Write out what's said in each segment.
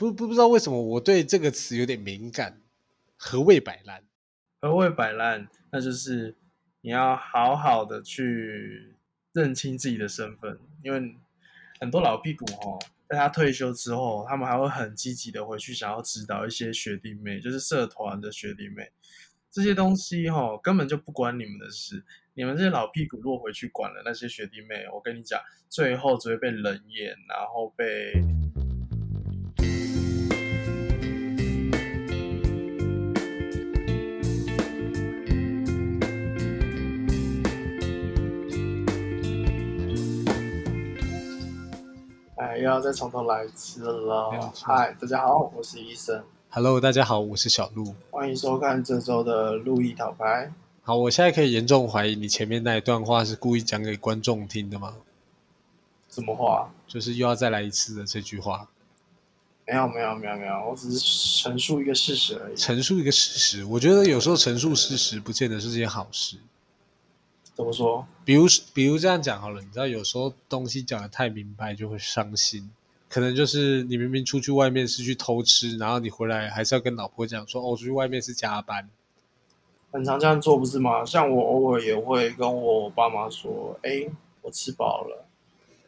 不不不知道为什么我对这个词有点敏感。何谓摆烂？何谓摆烂？那就是你要好好的去认清自己的身份，因为很多老屁股哦，在他退休之后，他们还会很积极的回去想要指导一些学弟妹，就是社团的学弟妹，这些东西哈根本就不关你们的事。你们这些老屁股落回去管了那些学弟妹，我跟你讲，最后只会被冷眼，然后被。又要再从头来一次了。嗨，大家好，我是医生。Hello，大家好，我是小鹿。欢迎收看这周的路易讨牌。好，我现在可以严重怀疑你前面那一段话是故意讲给观众听的吗？什么话？就是又要再来一次的这句话。没有，没有，没有，没有，我只是陈述一个事实而已。陈述一个事实，我觉得有时候陈述事实不见得是件好事。怎么说？比如，比如这样讲好了，你知道有时候东西讲的太明白就会伤心，可能就是你明明出去外面是去偷吃，然后你回来还是要跟老婆讲说，哦，出去外面是加班。很常这样做不是吗？像我偶尔也会跟我爸妈说：“哎，我吃饱了。”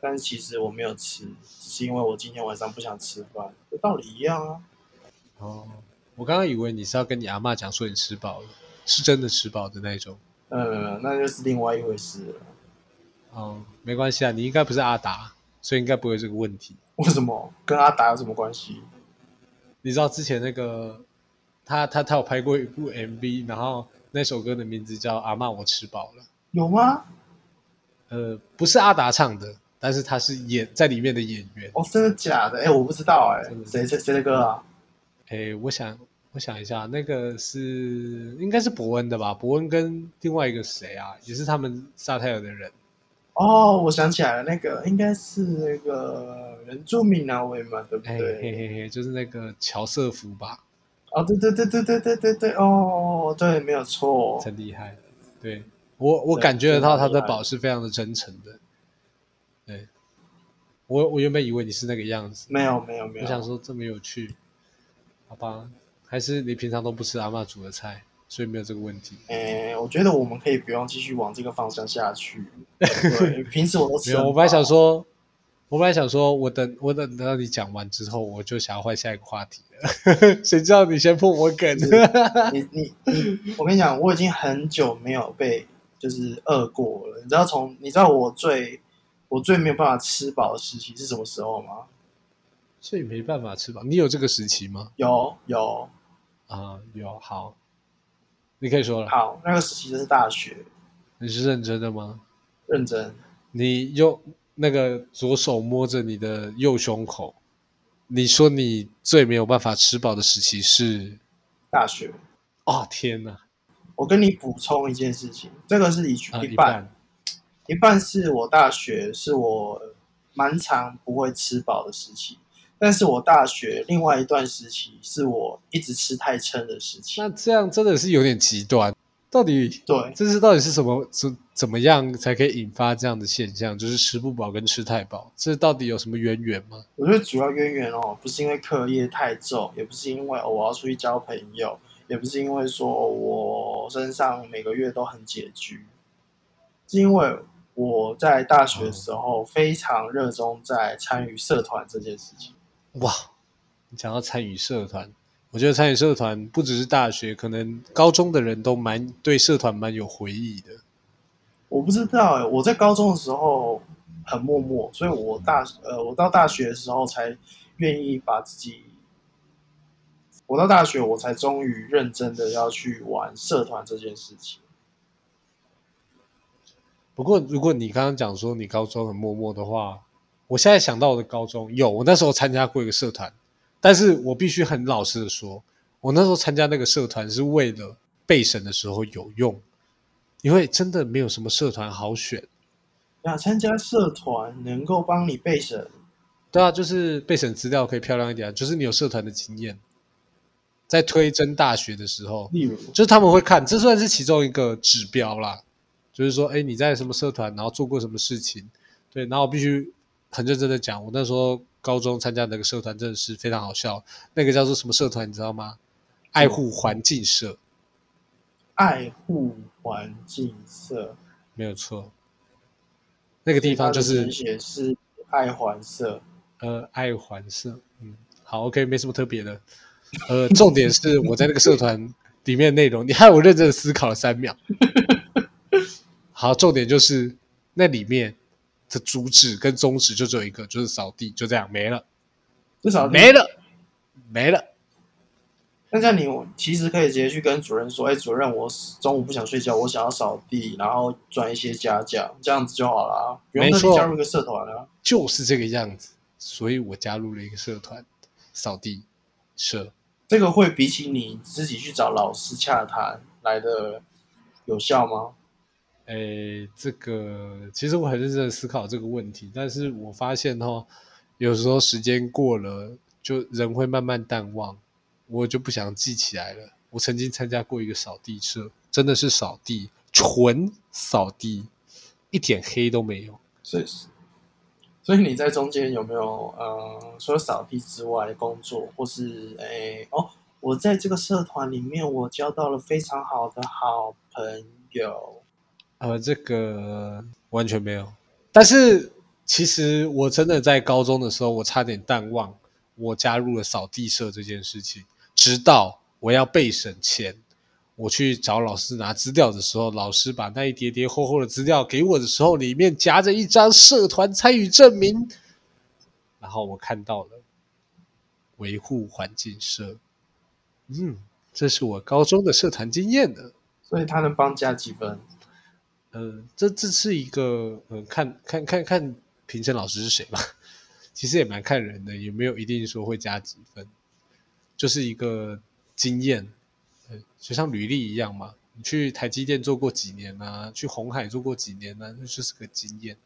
但是其实我没有吃，只是因为我今天晚上不想吃饭，这道理一样啊。哦，我刚刚以为你是要跟你阿妈讲说你吃饱了，是真的吃饱的那种。嗯，那就是另外一回事了。哦，没关系啊，你应该不是阿达，所以应该不会这个问题。为什么？跟阿达有什么关系？你知道之前那个？他他他有拍过一部 MV，然后那首歌的名字叫《阿妈我吃饱了》，有吗？呃，不是阿达唱的，但是他是演在里面的演员。哦，真的假的？哎，我不知道哎，谁谁谁的歌啊？哎，我想我想一下，那个是应该是伯恩的吧？伯恩跟另外一个谁啊？也是他们沙泰尔的人。哦，我想起来了，那个应该是那个原住民那位嘛，对不对？嘿嘿嘿，就是那个乔瑟夫吧。哦，对对对对对对对对，哦，对，没有错，真厉害。对我，我感觉得到他的宝是非常的真诚的。对，我我原本以为你是那个样子，没有没有没有。我想说这么有趣，好吧？还是你平常都不吃阿妈煮的菜，所以没有这个问题。哎，我觉得我们可以不用继续往这个方向下去。对，平时我都吃。我本来想说。我本来想说，我等我等到你讲完之后，我就想要换下一个话题了。谁知道你先破我梗？你你你，我跟你讲，我已经很久没有被就是饿过了。你知道从你知道我最我最没有办法吃饱的时期是什么时候吗？最没办法吃饱，你有这个时期吗？有有啊有好，你可以说了。好，那个时期就是大学。你是认真的吗？认真。你用。那个左手摸着你的右胸口，你说你最没有办法吃饱的时期是大学哦，天哪！我跟你补充一件事情，这个是一一半，一半是我大学是我蛮长不会吃饱的时期，但是我大学另外一段时期是我一直吃太撑的时期。那这样真的是有点极端。到底对，这是到底是什么怎怎么样才可以引发这样的现象？就是吃不饱跟吃太饱，这到底有什么渊源吗？我觉得主要渊源哦，不是因为课业太重，也不是因为我要出去交朋友，也不是因为说我身上每个月都很拮据，是因为我在大学的时候非常热衷在参与社团这件事情。哇，你讲到参与社团。我觉得参与社团不只是大学，可能高中的人都蛮对社团蛮有回忆的。我不知道哎，我在高中的时候很默默，所以我大呃，我到大学的时候才愿意把自己。我到大学，我才终于认真的要去玩社团这件事情。不过，如果你刚刚讲说你高中很默默的话，我现在想到我的高中有，我那时候参加过一个社团。但是我必须很老实的说，我那时候参加那个社团是为了备审的时候有用，因为真的没有什么社团好选。那参加社团能够帮你备审？对啊，就是备审资料可以漂亮一点，就是你有社团的经验，在推甄大学的时候，例如，就是他们会看，这算是其中一个指标啦。就是说，哎，你在什么社团，然后做过什么事情？对，然后必须很认真的讲，我那时候高中参加那个社团真的是非常好笑。那个叫做什么社团，你知道吗？爱护环境社，爱护环境社，没有错。那个地方就是写是爱环社，呃，爱环社，嗯，好，OK，没什么特别的。呃，重点是我在那个社团里面内容，你害我认真的思考了三秒。好，重点就是那里面的主旨跟宗旨就只有一个，就是扫地，就这样没了，至少没了，没了。那这样你其实可以直接去跟主任说：“哎，主任，我中午不想睡觉，我想要扫地，然后赚一些家教，这样子就好了。不用特加入一个社团啊。”就是这个样子，所以我加入了一个社团——扫地社。这个会比起你自己去找老师洽谈来的有效吗？诶，这个其实我很认真思考这个问题，但是我发现哈，有时候时间过了，就人会慢慢淡忘。我就不想记起来了。我曾经参加过一个扫地社，真的是扫地，纯扫地，一点黑都没有。所以，所以你在中间有没有呃，除了扫地之外的工作，或是诶哦，我在这个社团里面，我交到了非常好的好朋友。呃，这个完全没有。但是其实我真的在高中的时候，我差点淡忘我加入了扫地社这件事情。直到我要备审前，我去找老师拿资料的时候，老师把那一叠叠厚厚的资料给我的时候，里面夹着一张社团参与证明，然后我看到了维护环境社，嗯，这是我高中的社团经验呢。所以他能帮加几分？呃，这这是一个呃，看看看看评审老师是谁吧，其实也蛮看人的，也没有一定说会加几分。就是一个经验，就像履历一样嘛。你去台积电做过几年呢？去红海做过几年呢？那就是个经验。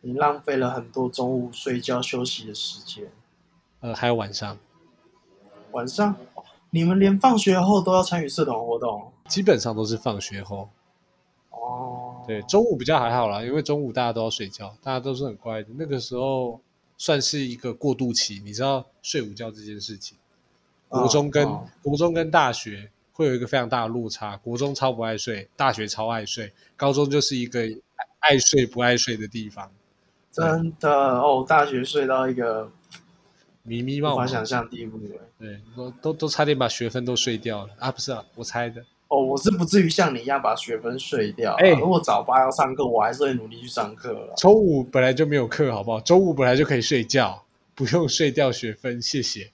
你浪费了很多中午睡觉休息的时间。呃，还有晚上。晚上，你们连放学后都要参与社团活动？基本上都是放学后。哦。对，中午比较还好啦，因为中午大家都要睡觉，大家都是很乖的。那个时候算是一个过渡期，你知道睡午觉这件事情。国中跟国中跟大学会有一个非常大的落差，国中超不爱睡，大学超爱睡，高中就是一个爱睡不爱睡的地方。真的哦，大学睡到一个迷迷茫茫、无法想象地步。对，都都都差点把学分都睡掉了啊！不是啊，我猜的。哦，我是不至于像你一样把学分睡掉。哎，如果早八要上课，我还是会努力去上课了。周五本来就没有课，好不好？周五本来就可以睡觉，不用睡掉学分，谢谢。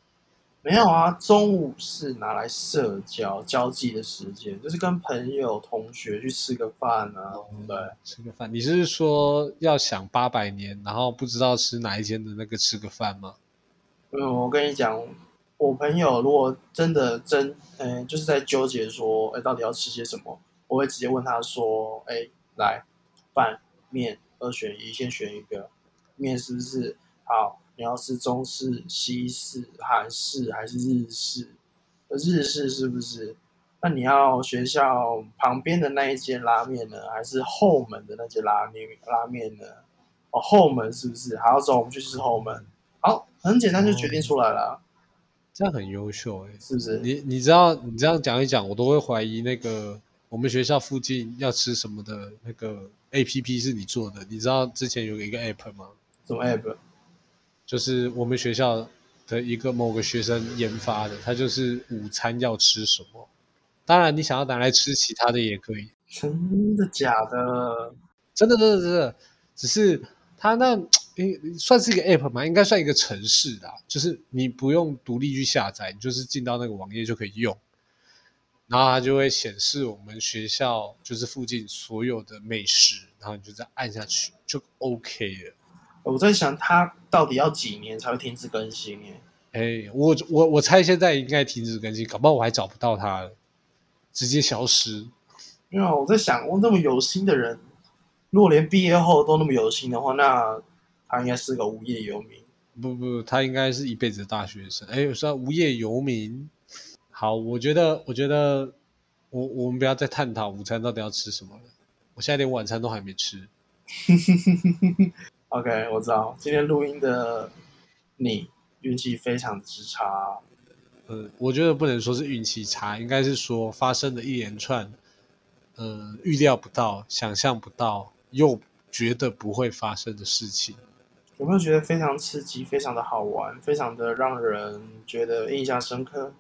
没有啊，中午是拿来社交、交际的时间，就是跟朋友、同学去吃个饭啊，对，吃个饭。你是说要想八百年，然后不知道吃哪一间的那个吃个饭吗？嗯，我跟你讲，我朋友如果真的真，嗯，就是在纠结说，哎，到底要吃些什么，我会直接问他说，哎，来，饭、面二选一，先选一个，面是不是？好。你要吃中式、西式、韩式还是日式？日式是不是？那你要学校旁边的那一间拉面呢，还是后门的那间拉面拉面呢？哦，后门是不是？好，走，我们去吃后门。好，很简单就决定出来了。这样很优秀哎，是不是？你你知道，你这样讲一讲，我都会怀疑那个我们学校附近要吃什么的那个 A P P 是你做的。你知道之前有一个 App 吗？什么 App？就是我们学校的一个某个学生研发的，他就是午餐要吃什么。当然，你想要拿来吃其他的也可以。真的假的？真的，真的，真的。只是他那算是一个 app 吗？应该算一个城市的，就是你不用独立去下载，你就是进到那个网页就可以用。然后它就会显示我们学校就是附近所有的美食，然后你就再按下去就 OK 了。我在想，它到底要几年才会停止更新？哎，哎，我我我猜现在应该停止更新，搞不好我还找不到它了，直接消失。没有我在想，我那么有心的人，如果连毕业后都那么有心的话，那他应该是个无业游民。不不，他应该是一辈子的大学生。哎，说无业游民，好，我觉得，我觉得，我我们不要再探讨午餐到底要吃什么了。我现在连晚餐都还没吃。OK，我知道今天录音的你运气非常之差。呃，我觉得不能说是运气差，应该是说发生的一连串，呃，预料不到、想象不到，又觉得不会发生的事情。有没有觉得非常刺激、非常的好玩、非常的让人觉得印象深刻？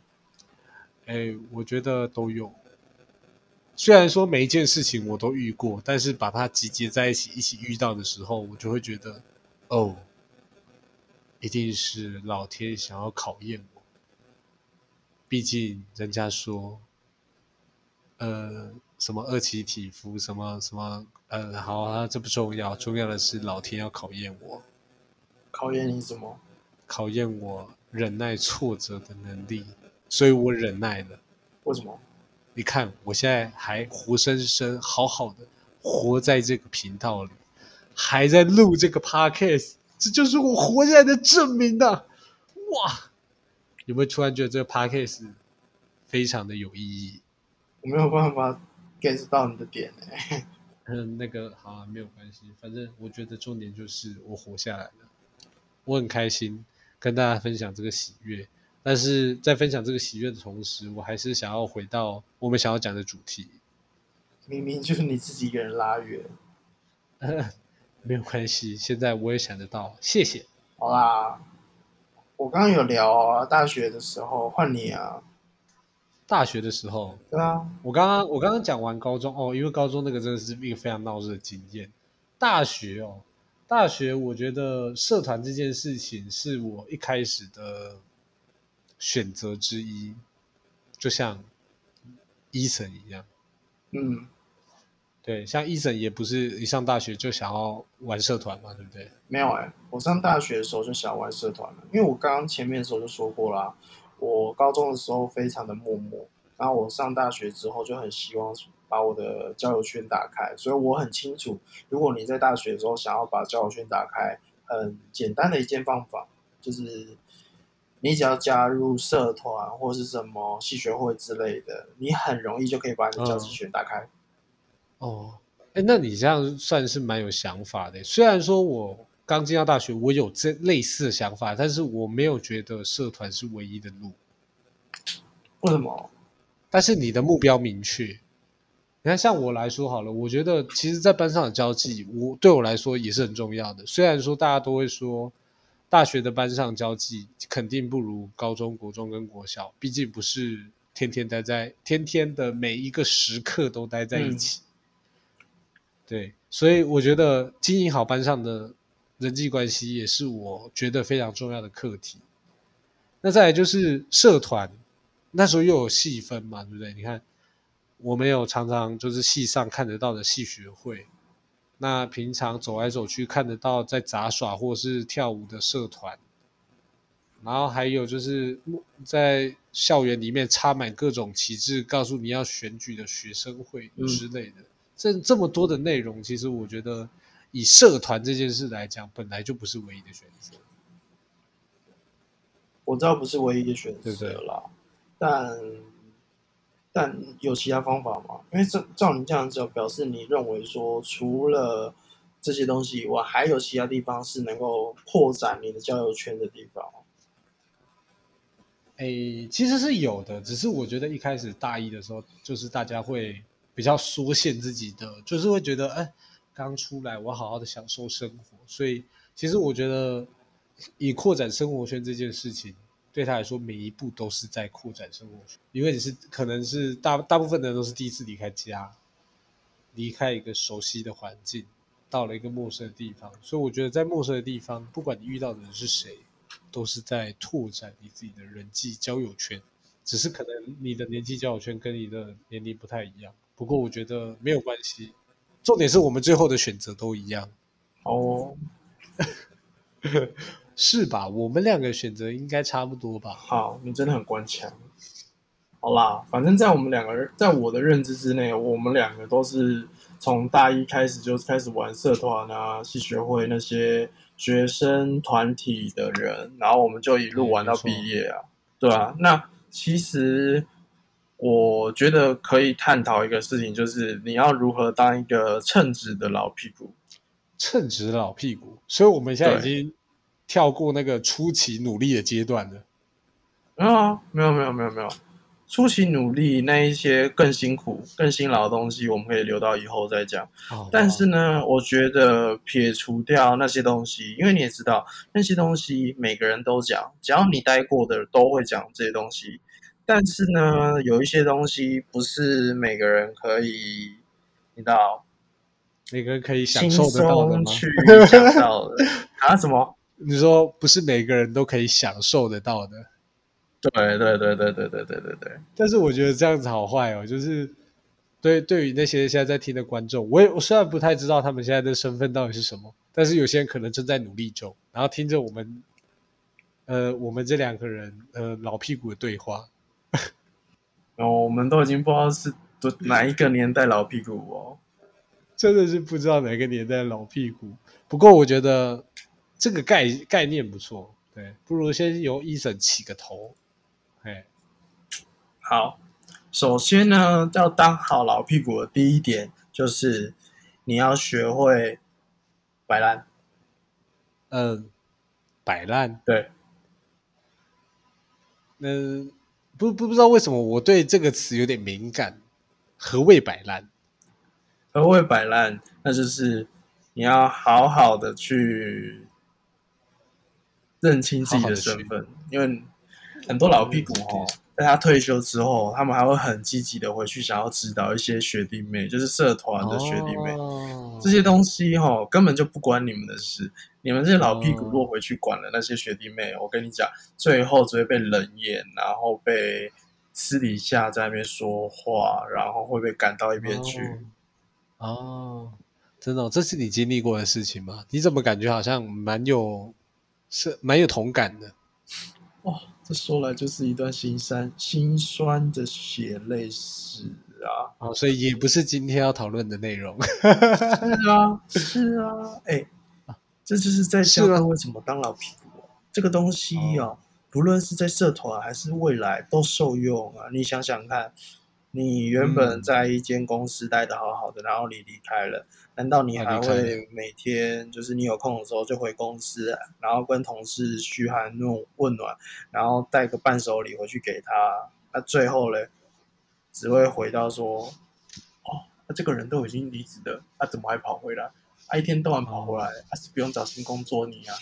哎，我觉得都有。虽然说每一件事情我都遇过，但是把它集结在一起，一起遇到的时候，我就会觉得，哦，一定是老天想要考验我。毕竟人家说，呃，什么二期体肤，什么什么，呃，好啊，这不重要，重要的是老天要考验我，考验你什么？考验我忍耐挫折的能力，所以我忍耐了。为什么？你看，我现在还活生生、好好的活在这个频道里，还在录这个 podcast，这就是我活下来的证明呐！哇！有没有突然觉得这个 podcast 非常的有意义？我没有办法 get 到你的点哎。嗯，那个好啊，没有关系，反正我觉得重点就是我活下来了，我很开心跟大家分享这个喜悦。但是在分享这个喜悦的同时，我还是想要回到我们想要讲的主题。明明就是你自己一个人拉远。没有关系，现在我也想得到，谢谢。好啦。我刚刚有聊啊，大学的时候换你啊。大学的时候，对啊，我刚刚我刚刚讲完高中哦，因为高中那个真的是一个非常闹热的经验。大学哦，大学我觉得社团这件事情是我一开始的选择之一，就像医生一样，嗯。对，像医生也不是一上大学就想要玩社团嘛，对不对？没有哎，我上大学的时候就想玩社团了，因为我刚刚前面的时候就说过啦，我高中的时候非常的默默，然后我上大学之后就很希望把我的交友圈打开，所以我很清楚，如果你在大学的时候想要把交友圈打开，很简单的一件方法就是，你只要加入社团或是什么系学会之类的，你很容易就可以把你的交际圈打开。哦，哎，那你这样算是蛮有想法的。虽然说我刚进到大学，我有这类似的想法，但是我没有觉得社团是唯一的路。为什么？但是你的目标明确。你看，像我来说好了，我觉得其实，在班上的交际，我对我来说也是很重要的。虽然说大家都会说，大学的班上交际肯定不如高中国中跟国小，毕竟不是天天待在天天的每一个时刻都待在一起。对，所以我觉得经营好班上的人际关系也是我觉得非常重要的课题。那再来就是社团，那时候又有细分嘛，对不对？你看，我们有常常就是戏上看得到的戏学会，那平常走来走去看得到在杂耍或是跳舞的社团，然后还有就是在校园里面插满各种旗帜，告诉你要选举的学生会之类的。这这么多的内容，其实我觉得以社团这件事来讲，本来就不是唯一的选择。我知道不是唯一的选择啦，但但有其他方法吗？因为照照你这样子，表示你认为说，除了这些东西以外，还有其他地方是能够扩展你的交友圈的地方。哎，其实是有的，只是我觉得一开始大一的时候，就是大家会。比较缩限自己的，就是会觉得，哎，刚出来，我好好的享受生活。所以，其实我觉得，以扩展生活圈这件事情，对他来说，每一步都是在扩展生活圈。因为你是可能是大大部分的人都是第一次离开家，离开一个熟悉的环境，到了一个陌生的地方。所以，我觉得在陌生的地方，不管你遇到的人是谁，都是在拓展你自己的人际交友圈。只是可能你的年纪交友圈跟你的年龄不太一样。不过我觉得没有关系，重点是我们最后的选择都一样。哦，是吧？我们两个选择应该差不多吧？好，你真的很官腔。好啦，反正在我们两个人，在我的认知之内，我们两个都是从大一开始就开始玩社团啊、系学会那些学生团体的人，然后我们就一路玩到毕业啊，对啊。那其实。我觉得可以探讨一个事情，就是你要如何当一个称职的老屁股。称职老屁股，所以我们现在已对经跳过那个初期努力的阶段了。没有啊，没有没有没有没有，初期努力那一些更辛苦、更辛劳的东西，我们可以留到以后再讲。哦但是呢，我觉得撇除掉那些东西，因为你也知道那些东西每个人都讲，只要你待过的都会讲这些东西。但是呢，有一些东西不是每个人可以，你知道，每个人可以享受得到的吗？松去讲到的啊？什么？你说不是每个人都可以享受得到的，对对对对对对对对对，但是我觉得这样子好坏哦，就是对对于那些现在在听的观众，我也我虽然不太知道他们现在的身份到底是什么，但是有些人可能正在努力中，然后听着我们呃我们这两个人呃老屁股的对话，然后我们都已经不知道是多哪一个年代老屁股哦。真的是不知道哪个年代老屁股。不过我觉得这个概概念不错，对，不如先由医生起个头，哎，好，首先呢，要当好老屁股的第一点就是你要学会摆烂。嗯，摆烂。对，嗯，不不不知道为什么我对这个词有点敏感。何谓摆烂？何谓摆烂？那就是你要好好的去认清自己的身份，因为很多老屁股哦，在他退休之后，他们还会很积极的回去想要指导一些学弟妹，就是社团的学弟妹。哦这些东西哈、哦、根本就不关你们的事，你们这些老屁股哦若回去管了那些学弟妹，我跟你讲，最后只会被冷眼，然后被私底下在那边说话，然后会被赶到一边去。哦，哦真的哦、这是你经历过的事情吗？你怎么感觉好像蛮有是蛮有同感的？哦，这说来就是一段心酸心酸的血泪史啊！哦，所以也不是今天要讨论的内容。是啊，是啊，哎，这就是在教是啊各位怎么当老屁股哦。这个东西哦，不论是在社团还是未来都受用啊。你想想看，你原本嗯在一间公司待的好好的，然后你离开了，难道你还会每天就是你有空的时候就回公司，然后跟同事嘘寒问问暖，然后带个伴手礼回去给他？那最后嘞，只会回到说，哦，那这个人都已经离职了，他、怎么还跑回来？他、一天到晚跑回来，他、是不用找新工作你啊？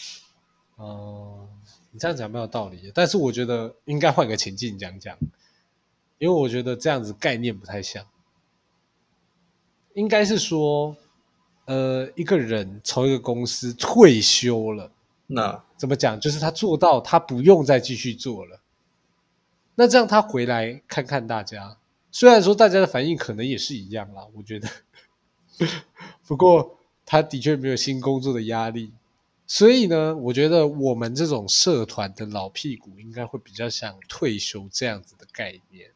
哦，你这样讲没有道理的，但是我觉得应该换个情境讲讲，因为我觉得这样子概念不太像。应该是说，呃，一个人从一个公司退休了，那怎么讲？就是他做到他不用再继续做了。那这样他回来看看大家，虽然说大家的反应可能也是一样啦，我觉得，不过他的确没有新工作的压力，所以呢，我觉得我们这种社团的老屁股应该会比较想退休这样子的概念。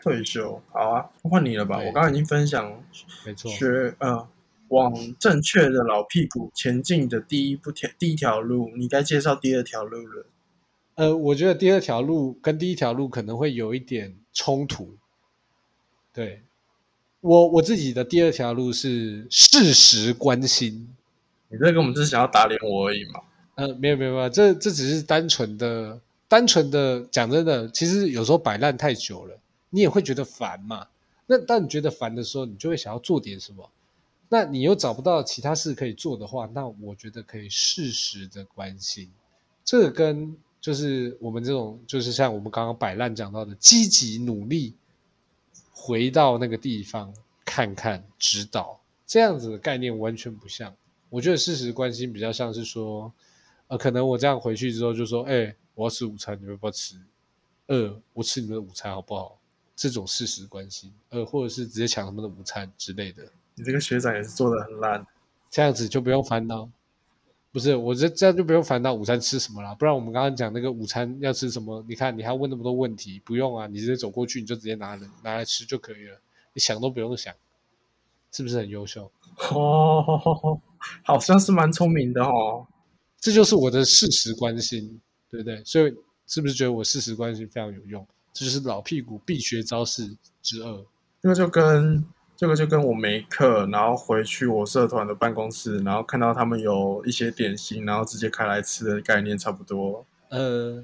退休好啊，换你了吧？我刚刚已经分享没错，学呃往正确的老屁股前进的第一步条第一条路，你该介绍第二条路了。呃，我觉得第二条路跟第一条路可能会有一点冲突。对我我自己的第二条路是适时关心。你这个我们只是想要打脸我而已嘛？呃，没有没有没有，这这只是单纯的单纯的讲真的，其实有时候摆烂太久了，你也会觉得烦嘛。那当你觉得烦的时候，你就会想要做点什么。那你又找不到其他事可以做的话，那我觉得可以适时的关心。这个跟就是我们这种，就是像我们刚刚摆烂讲到的，积极努力回到那个地方看看指导，这样子的概念完全不像。我觉得事实关心比较像是说，呃，可能我这样回去之后就说，哎、我要吃午餐，你们要不要吃？呃，我吃你们的午餐好不好？这种事实关心，呃，或者是直接抢他们的午餐之类的，你这个学长也是做的很烂。这样子就不用烦恼。不是，我这这样就不用烦恼午餐吃什么了。不然我们刚刚讲那个午餐要吃什么，你看你还要问那么多问题，不用啊，你直接走过去你就直接拿了拿来吃就可以了，你想都不用想，是不是很优秀？哦，好像是蛮聪明的哦。这就是我的事实关心，对不对？所以是不是觉得我事实关心非常有用？这就是老屁股必学招式之二。这个就跟这个就跟我没课，然后回去我社团的办公室，然后看到他们有一些点心，然后直接开来吃的概念差不多。呃，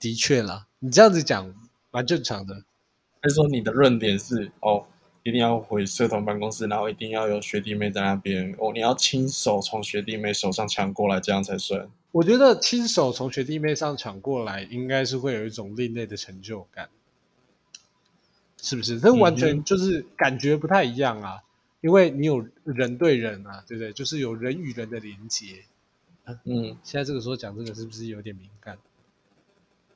的确啦，你这样子讲蛮正常的。还是说你的论点是哦，一定要回社团办公室，然后一定要有学弟妹在那边哦，你要亲手从学弟妹手上抢过来，这样才算。我觉得亲手从学弟妹上抢过来，应该是会有一种另类的成就感，是不是？这完全就是感觉不太一样啊，因为你有人对人啊，对不对？就是有人与人的连接。嗯，现在这个时候讲这个是不是有点敏感？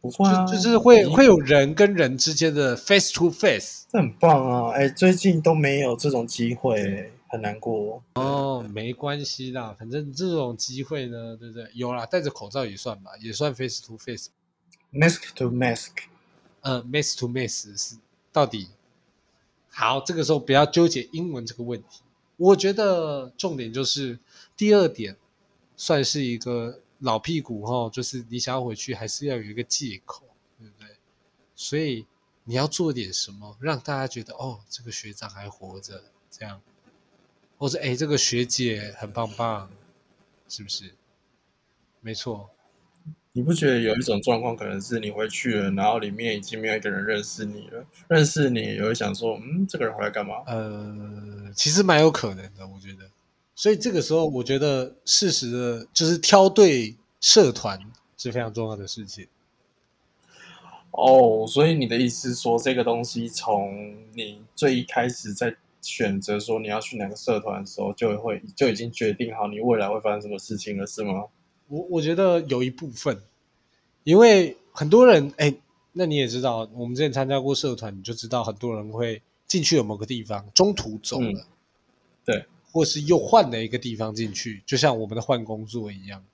不会啊，就就是会会有人跟人之间的 face to face，这很棒啊！哎，最近都没有这种机会，很难过。哦，没关系啦，反正这种机会呢，对不对？有啦，戴着口罩也算吧，也算 face to face。mask to mask，呃，mask to mask 是到底好？这个时候不要纠结英文这个问题，我觉得重点就是第二点，算是一个。老屁股哈，就是你想要回去，还是要有一个借口，对不对？所以你要做点什么，让大家觉得哦，这个学长还活着，这样，或者哎，这个学姐很棒棒，是不是？没错。你不觉得有一种状况，可能是你回去了，然后里面已经没有一个人认识你了，认识你也会想说，嗯，这个人回来干嘛？呃，其实蛮有可能的，我觉得。所以这个时候，我觉得适时的，就是挑对社团是非常重要的事情。哦，所以你的意思说，这个东西从你最一开始在选择说你要去哪个社团的时候，就会就已经决定好你未来会发生什么事情了，是吗？我我觉得有一部分，因为很多人，哎，那你也知道，我们之前参加过社团，你就知道很多人会进去有某个地方，中途走了，对。或是又换了一个地方进去，就像我们的换工作一样。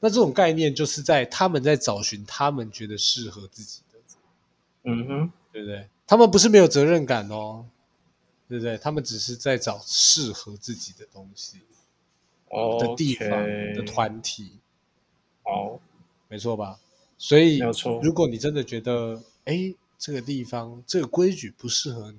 那这种概念就是在他们在找寻他们觉得适合自己的，嗯哼，对不对？他们不是没有责任感哦，对不对？他们只是在找适合自己的东西，哦的地方的团体。好，没错吧？所以。如果你真的觉得，哎，这个地方这个规矩不适合你。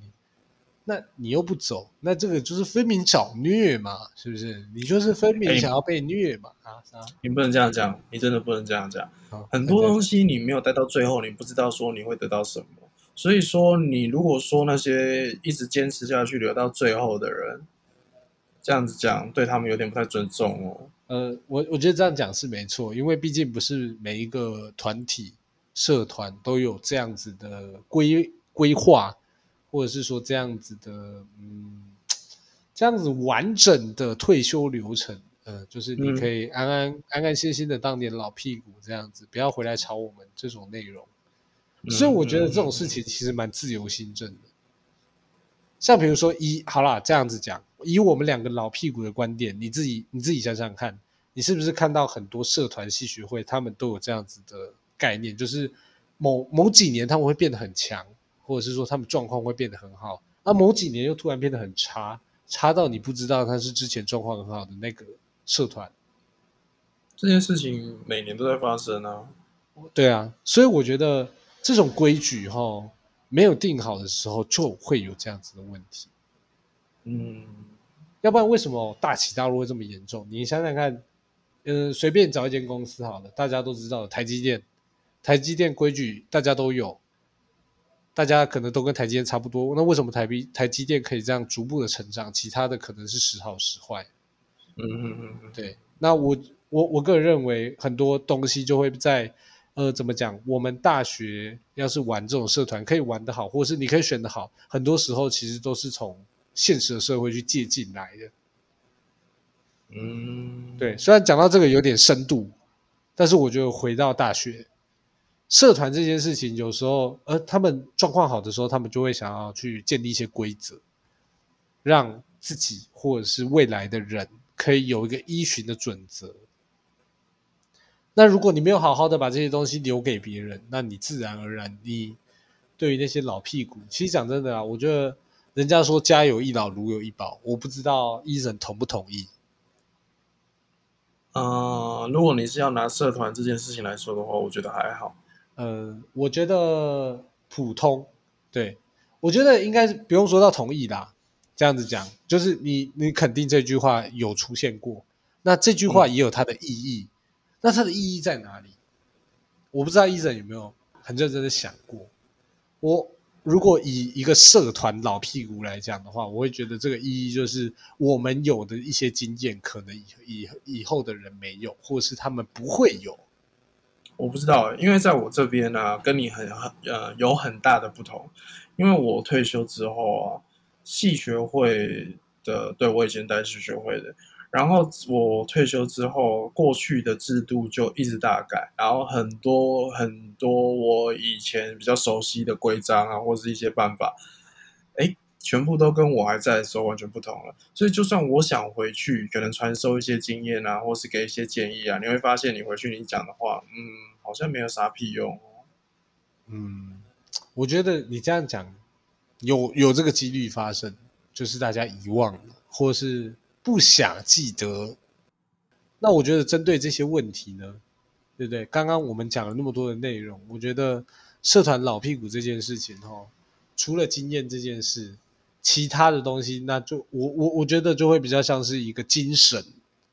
那你又不走，那这个就是分明找虐嘛，是不是？你就是分明想要被虐嘛？啊，你不能这样讲，你真的不能这样讲。很多东西你没有待到最后，你不知道说你会得到什么。所以说，你如果说那些一直坚持下去留到最后的人，这样子讲对他们有点不太尊重哦。呃，我我觉得这样讲是没错，因为毕竟不是每一个团体、社团都有这样子的规规划。或者是说这样子的，嗯，这样子完整的退休流程，呃，就是你可以安安安安心心的当年老屁股这样子，不要回来吵我们这种内容。所以我觉得这种事情其实蛮自由心证的。像比如说一，好啦，这样子讲，以我们两个老屁股的观点，你自己你自己想想看，你是不是看到很多社团系学会他们都有这样子的概念，就是某某几年他们会变得很强。或者是说他们状况会变得很好，那某几年又突然变得很差，差到你不知道他是之前状况很好的那个社团。这件事情每年都在发生啊。对啊，所以我觉得这种规矩哈没有定好的时候就会有这样子的问题。嗯，要不然为什么大起大落会这么严重？你想想看，嗯，随便找一间公司好了，大家都知道台积电，台积电规矩大家都有。大家可能都跟台积电差不多，那为什么台币台积电可以这样逐步的成长？其他的可能是时好时坏。嗯嗯嗯嗯，对。那我我我个人认为，很多东西就会在呃，怎么讲？我们大学要是玩这种社团，可以玩得好，或者是你可以选得好，很多时候其实都是从现实的社会去借进来的。嗯，对。虽然讲到这个有点深度，但是我觉得回到大学。社团这件事情，有时候，呃，他们状况好的时候，他们就会想要去建立一些规则，让自己或者是未来的人可以有一个依循的准则。那如果你没有好好的把这些东西留给别人，那你自然而然，你对于那些老屁股，其实讲真的啊，我觉得人家说家有一老，如有一宝，我不知道医生同不同意。嗯，如果你是要拿社团这件事情来说的话，我觉得还好。呃，我觉得普通，对，我觉得应该是不用说到同意啦。这样子讲，就是你你肯定这句话有出现过，那这句话也有它的意义。那它的意义在哪里？我不知道医生有没有很认真的想过。我如果以一个社团老屁股来讲的话，我会觉得这个意义就是我们有的一些经验，可能以以以后的人没有，或是他们不会有。我不知道，因为在我这边呢，跟你很很呃有很大的不同。因为我退休之后啊。系学会的，对我以前带系学会的，然后我退休之后，过去的制度就一直大改，然后很多很多我以前比较熟悉的规章啊，或是一些办法，哎，全部都跟我还在的时候完全不同了。所以，就算我想回去，可能传授一些经验啊，或是给一些建议啊，你会发现，你回去你讲的话，嗯，好像没有啥屁用。嗯，我觉得你这样讲。有有这个几率发生，就是大家遗忘了，或是不想记得。那我觉得针对这些问题呢，对不对？刚刚我们讲了那么多的内容，我觉得社团老屁股这件事情，哈，除了经验这件事，其他的东西，那就我我我觉得就会比较像是一个精神。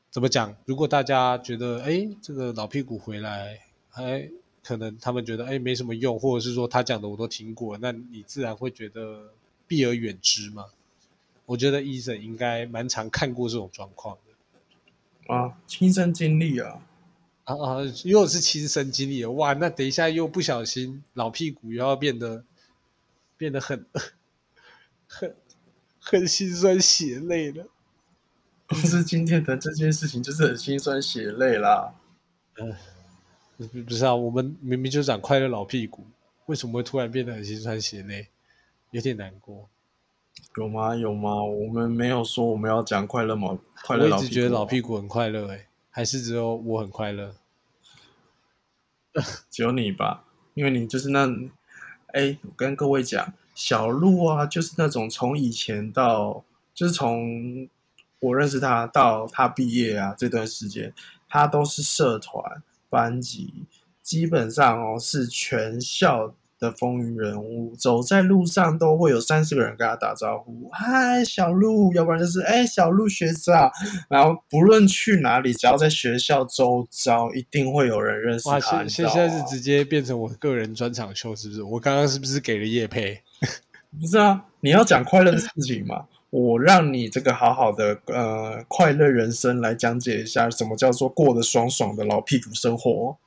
怎么讲？如果大家觉得，哎，这个老屁股回来，哎。可能他们觉得哎没什么用，或者是说他讲的我都听过，那你自然会觉得避而远之嘛。我觉得医生应该蛮常看过这种状况的啊，亲身经历啊啊啊，又是亲身经历哇，那等一下又不小心老屁股又要变得变得很很很心酸血泪了。不是今天的这件事情就是很心酸血泪啦，嗯。不是啊，我们明明就长快乐老屁股，为什么会突然变得很心酸血泪？有点难过。有吗？有吗？我们没有说我们要讲快乐吗？快乐我一直觉得老屁股很快乐，哎，还是只有我很快乐？只有你吧，因为你就是那……哎，我跟各位讲，小鹿啊，就是那种从以前到，就是从我认识他到他毕业啊这段时间，他都是社团。班级基本上哦是全校的风云人物，走在路上都会有三四个人跟他打招呼，嗨小鹿，要不然就是哎小鹿学长，然后不论去哪里，只要在学校周遭，一定会有人认识他。现现在是直接变成我个人专场秀，是不是？我刚刚是不是给了叶佩？不是啊，你要讲快乐的事情嘛。我让你这个好好的呃快乐人生来讲解一下，什么叫做过得爽爽的老屁股生活？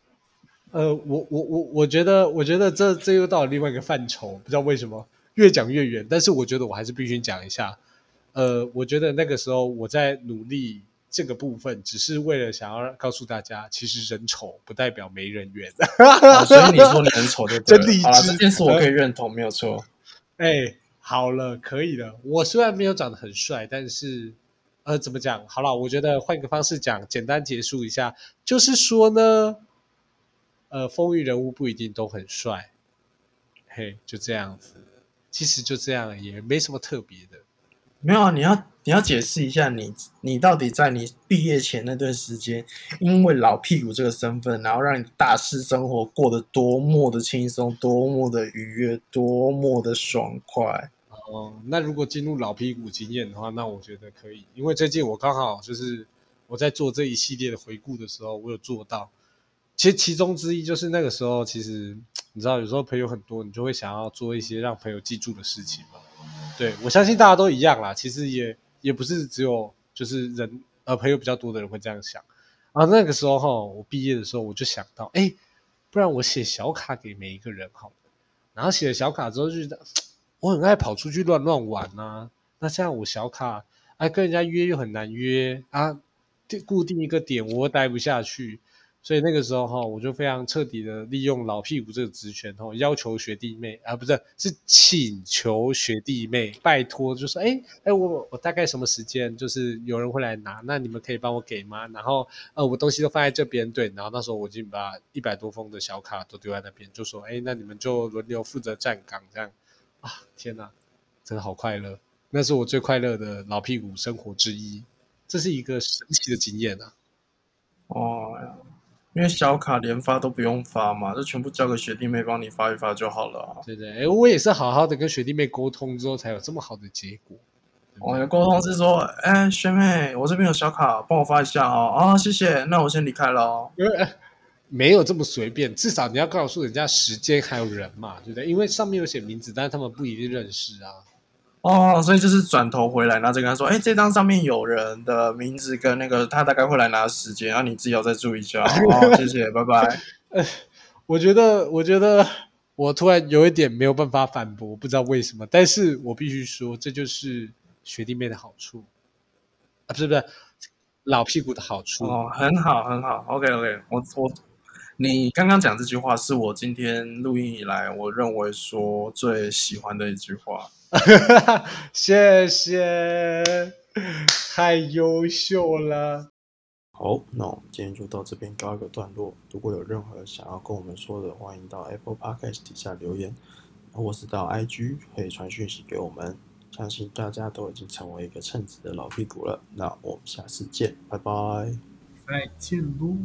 呃，我我我我觉得，我觉得这这又到了另外一个范畴，不知道为什么越讲越远。但是我觉得我还是必须讲一下。呃，我觉得那个时候我在努力这个部分，只是为了想要告诉大家，其实人丑不代表没人缘。所以你说你很丑就真理智，这件事我可以认同，没有错。哎。好了，可以了。我虽然没有长得很帅，但是，呃，怎么讲？好了，我觉得换个方式讲，简单结束一下，就是说呢，呃，风云人物不一定都很帅，嘿，就这样子。其实就这样，也没什么特别的。没有啊，你要你要解释一下，你你到底在你毕业前那段时间，因为老屁股这个身份，然后让你大师生活过得多么的轻松，多么的愉悦，多么的爽快。哦，那如果进入老屁股经验的话，那我觉得可以，因为最近我刚好就是我在做这一系列的回顾的时候，我有做到。其实其中之一就是那个时候，其实你知道，有时候朋友很多，你就会想要做一些让朋友记住的事情嘛。对，我相信大家都一样啦。其实也也不是只有就是人呃朋友比较多的人会这样想啊。那个时候哈，我毕业的时候我就想到，哎，不然我写小卡给每一个人好了。然后写了小卡之后，就觉得我很爱跑出去乱乱玩啊。那这样我小卡哎跟人家约又很难约啊，固定一个点我又待不下去。所以那个时候哈，我就非常彻底的利用老屁股这个职权哈，要求学弟妹啊，不是是请求学弟妹，拜托，就说哎哎，我我大概什么时间，就是有人会来拿，那你们可以帮我给吗？然后呃，我东西都放在这边，对，然后那时候我已经把一百多封的小卡都丢在那边，就说哎，那你们就轮流负责站岗这样啊，天哪，真的好快乐，那是我最快乐的老屁股生活之一，这是一个神奇的经验啊，哦。因为小卡连发都不用发嘛，就全部交给学弟妹帮你发一发就好了啊。对对，哎，我也是好好的跟学弟妹沟通之后，才有这么好的结果。我的沟通是说，哎，学妹，我这边有小卡，帮我发一下哦。啊，谢谢，那我先离开了哦。因为没有这么随便，至少你要告诉人家时间还有人嘛，对不对？因为上面有写名字，但是他们不一定认识啊。哦，所以就是转头回来，然后再跟他说，哎，这张上面有人的名字跟那个他大概会来拿时间，然后你自己要再注意一下。哦，谢谢，拜拜。呃，我觉得，我觉得我突然有一点没有办法反驳，不知道为什么，但是我必须说，这就是学弟妹的好处啊，不是不是老屁股的好处哦，很好很好，OK OK，我我你刚刚讲这句话是我今天录音以来我认为说最喜欢的一句话。谢谢，太优秀了。好，那我们今天就到这边告一个段落。如果有任何想要跟我们说的，欢迎到 Apple Podcast 底下留言，或是到 IG 可以传讯息给我们。相信大家都已经成为一个称职的老屁股了。那我们下次见，拜拜，再见喽。